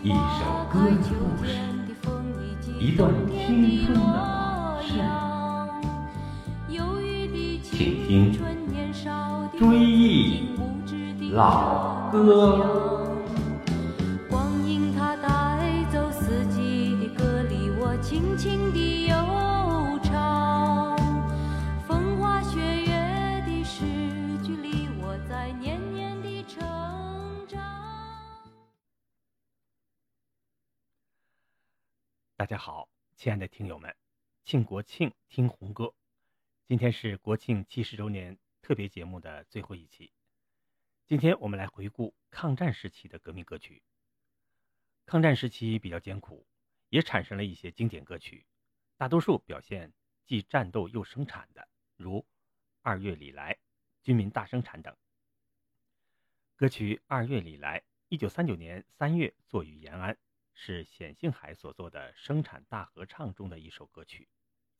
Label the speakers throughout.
Speaker 1: 一首歌的故事，一段青春的往事，请听《追忆老歌》。
Speaker 2: 轻轻地大家好，亲爱的听友们，庆国庆听红歌。今天是国庆七十周年特别节目的最后一期。今天我们来回顾抗战时期的革命歌曲。抗战时期比较艰苦，也产生了一些经典歌曲，大多数表现既战斗又生产的，如《二月里来》《军民大生产》等。歌曲《二月里来》，一九三九年三月作于延安。是冼星海所作的生产大合唱中的一首歌曲，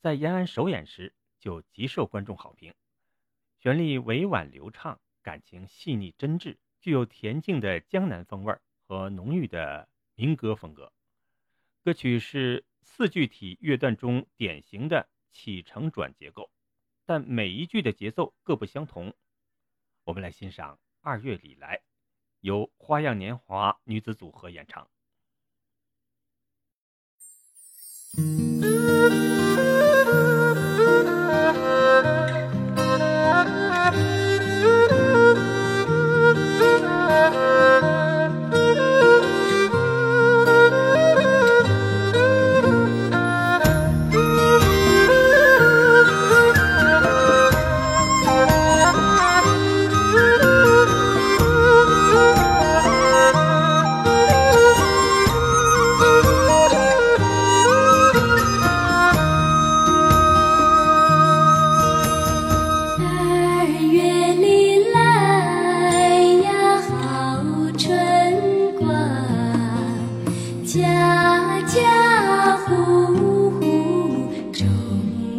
Speaker 2: 在延安首演时就极受观众好评。旋律委婉流畅，感情细腻真挚，具有恬静的江南风味和浓郁的民歌风格。歌曲是四句体乐段中典型的起承转结构，但每一句的节奏各不相同。我们来欣赏《二月里来》，由花样年华女子组合演唱。
Speaker 3: Mm-hmm. 家家户户种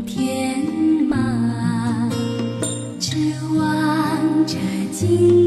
Speaker 3: 田忙只望着经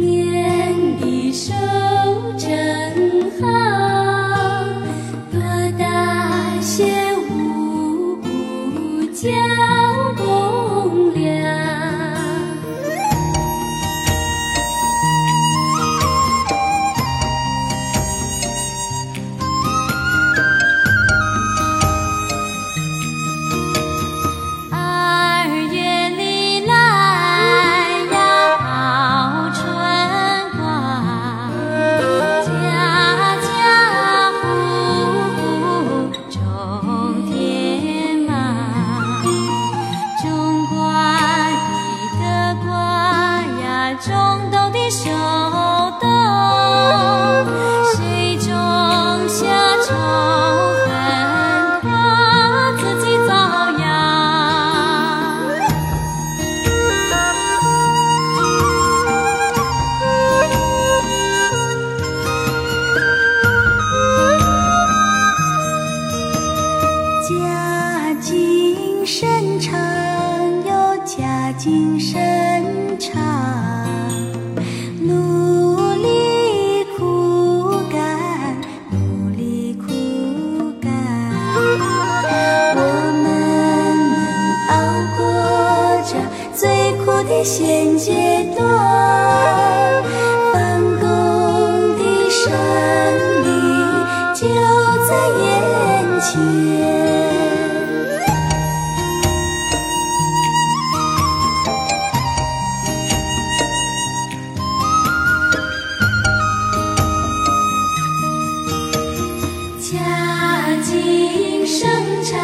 Speaker 3: 精生产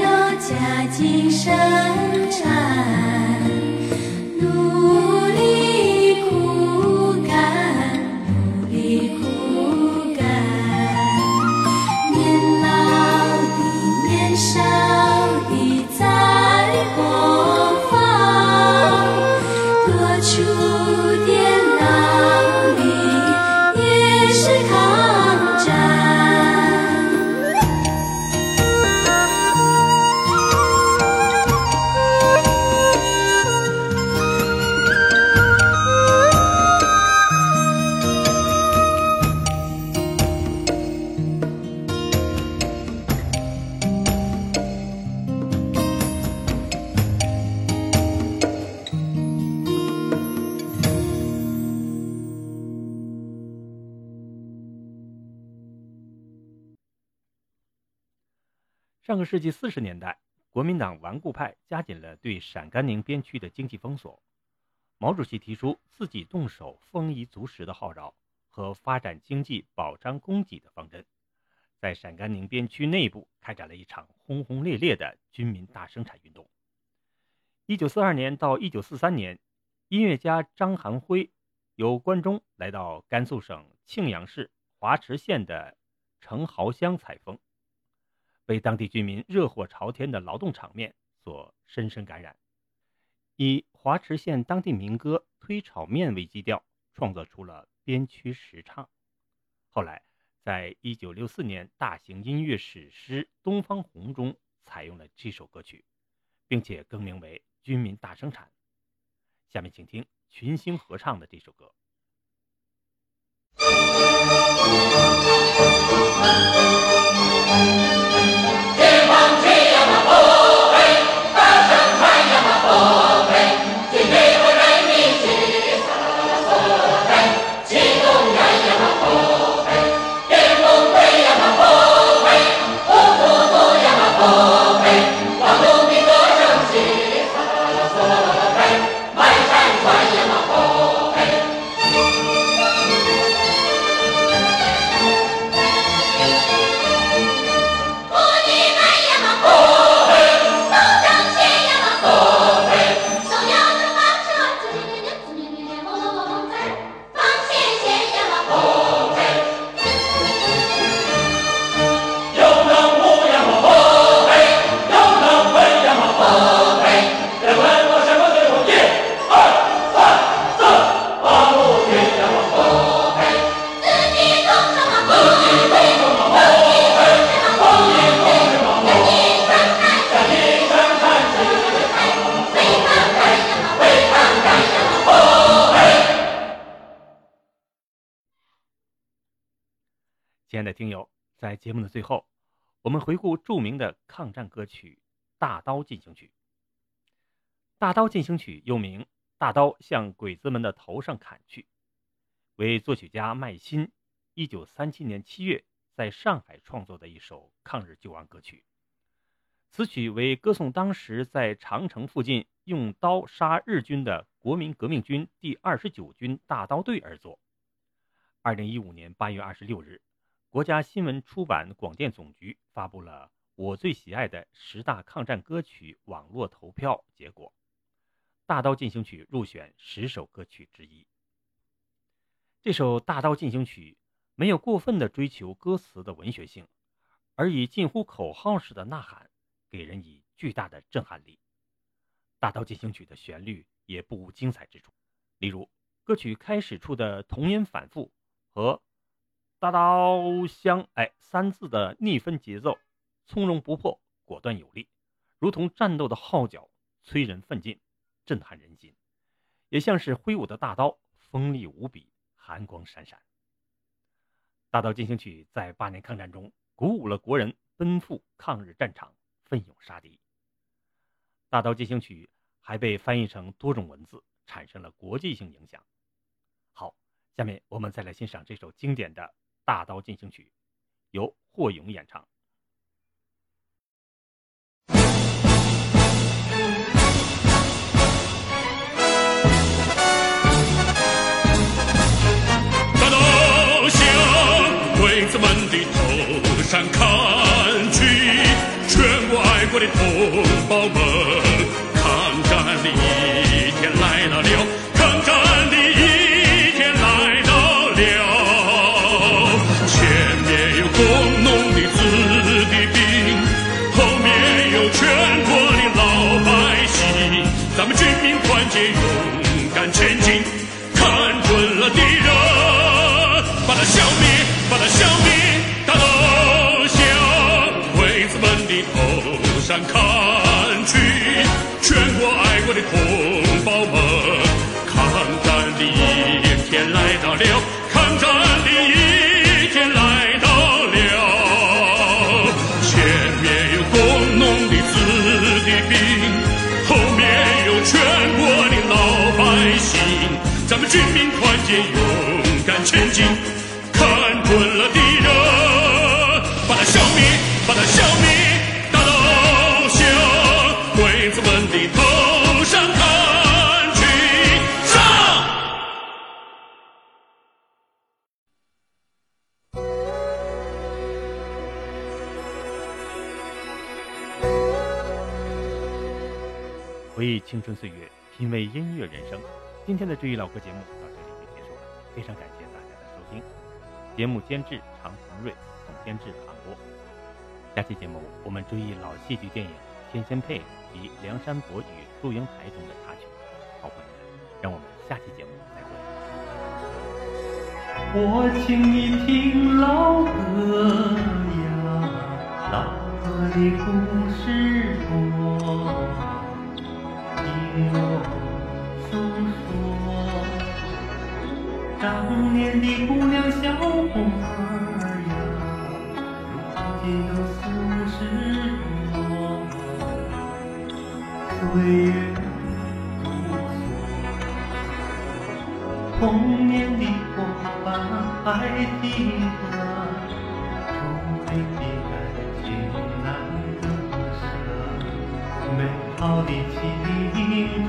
Speaker 3: 又，加紧生产，努力苦干，努力苦干。年老的、年少的在模仿，多出点劳力也是康。
Speaker 2: 上个世纪四十年代，国民党顽固派加紧了对陕甘宁边区的经济封锁。毛主席提出自己动手、丰衣足食的号召和发展经济、保障供给的方针，在陕甘宁边区内部开展了一场轰轰烈烈的军民大生产运动。一九四二年到一九四三年，音乐家张寒辉由关中来到甘肃省庆阳市华池县的城壕乡采风。被当地居民热火朝天的劳动场面所深深感染，以华池县当地民歌《推炒面》为基调，创作出了编曲实唱。后来，在一九六四年大型音乐史诗《东方红》中采用了这首歌曲，并且更名为《军民大生产》。下面请听群星合唱的这首歌。在节目的最后，我们回顾著名的抗战歌曲《大刀进行曲》。《大刀进行曲》又名《大刀向鬼子们的头上砍去》，为作曲家麦新一九三七年七月在上海创作的一首抗日救亡歌曲。此曲为歌颂当时在长城附近用刀杀日军的国民革命军第二十九军大刀队而作。二零一五年八月二十六日。国家新闻出版广电总局发布了我最喜爱的十大抗战歌曲网络投票结果，《大刀进行曲》入选十首歌曲之一。这首《大刀进行曲》没有过分的追求歌词的文学性，而以近乎口号式的呐喊，给人以巨大的震撼力。《大刀进行曲》的旋律也不无精彩之处，例如歌曲开始处的童音反复和。大刀香，哎，三字的逆分节奏，从容不迫，果断有力，如同战斗的号角，催人奋进，震撼人心，也像是挥舞的大刀，锋利无比，寒光闪闪。大刀进行曲在八年抗战中鼓舞了国人奔赴抗日战场，奋勇杀敌。大刀进行曲还被翻译成多种文字，产生了国际性影响。好，下面我们再来欣赏这首经典的。大刀进行曲，由霍勇演唱。
Speaker 4: 大刀向鬼子们的头上砍去，全国爱国的同胞们，咱们军民团结勇敢前进看准了敌人把他消灭把他消灭大刀向鬼子们的头上砍去全国爱国的同胞们抗战的一天来到了。全国的老百姓，咱们军民团结，勇敢前进，看准了敌
Speaker 5: 回忆青春岁月，品味音乐人生。今天的追忆老歌节目到这里就结束了，非常感谢大家的收听。节目监制常鹏瑞，总监制韩波。下期节目我们追忆老戏剧电影《天仙配》及《梁山伯与祝英台》中的插曲。好朋友们，让我们下期节目再会。
Speaker 2: 我请你听老歌呀，老歌的故年的姑娘小伙儿呀，如今都四十多，岁月如梭，童年的伙伴还记得，纯粹的感情难割舍，美好的青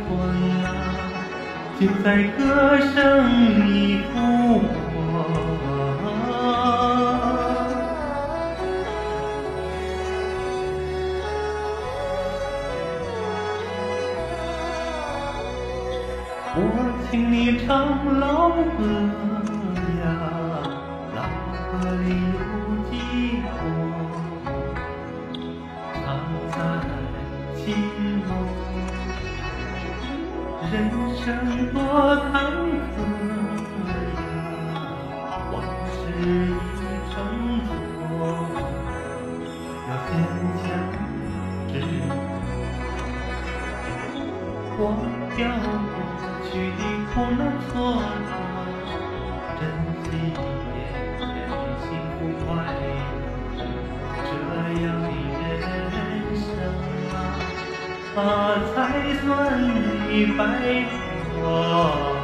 Speaker 2: 春啊，就在歌声里复活。我请你唱老歌呀，老歌里有寄托，藏在心中。人生多坎坷啊才算你白活。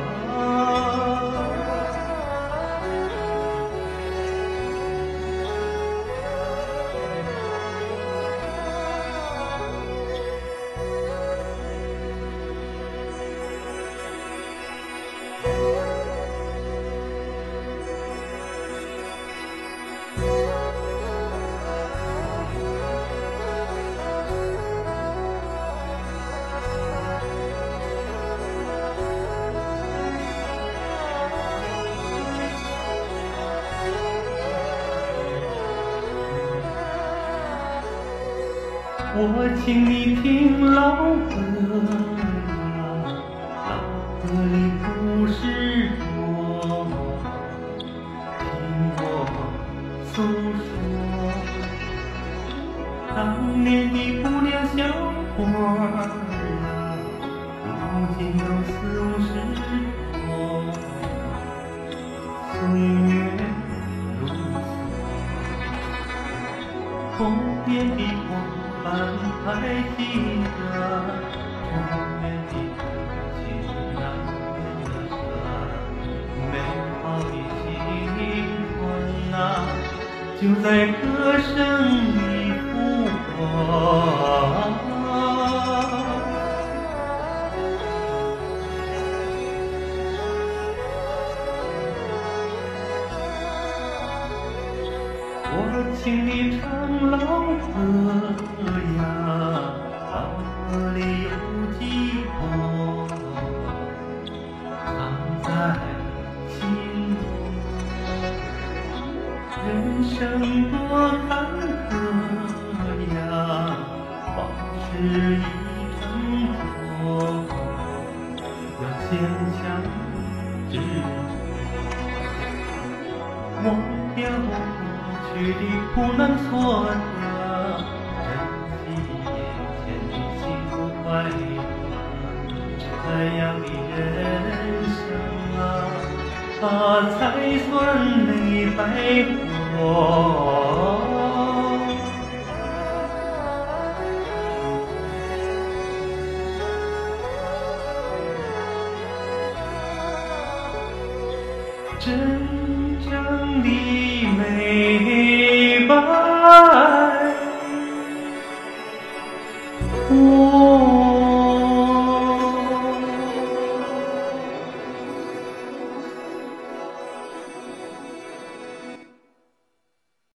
Speaker 2: 我请你听老歌呀，老歌里故事多，听我诉说。当年的姑娘小伙儿呀，如今都四五十多，岁月如梭。童年的还记得，童年的感情难割舍，美好的青春啊，就在歌声真正的美满，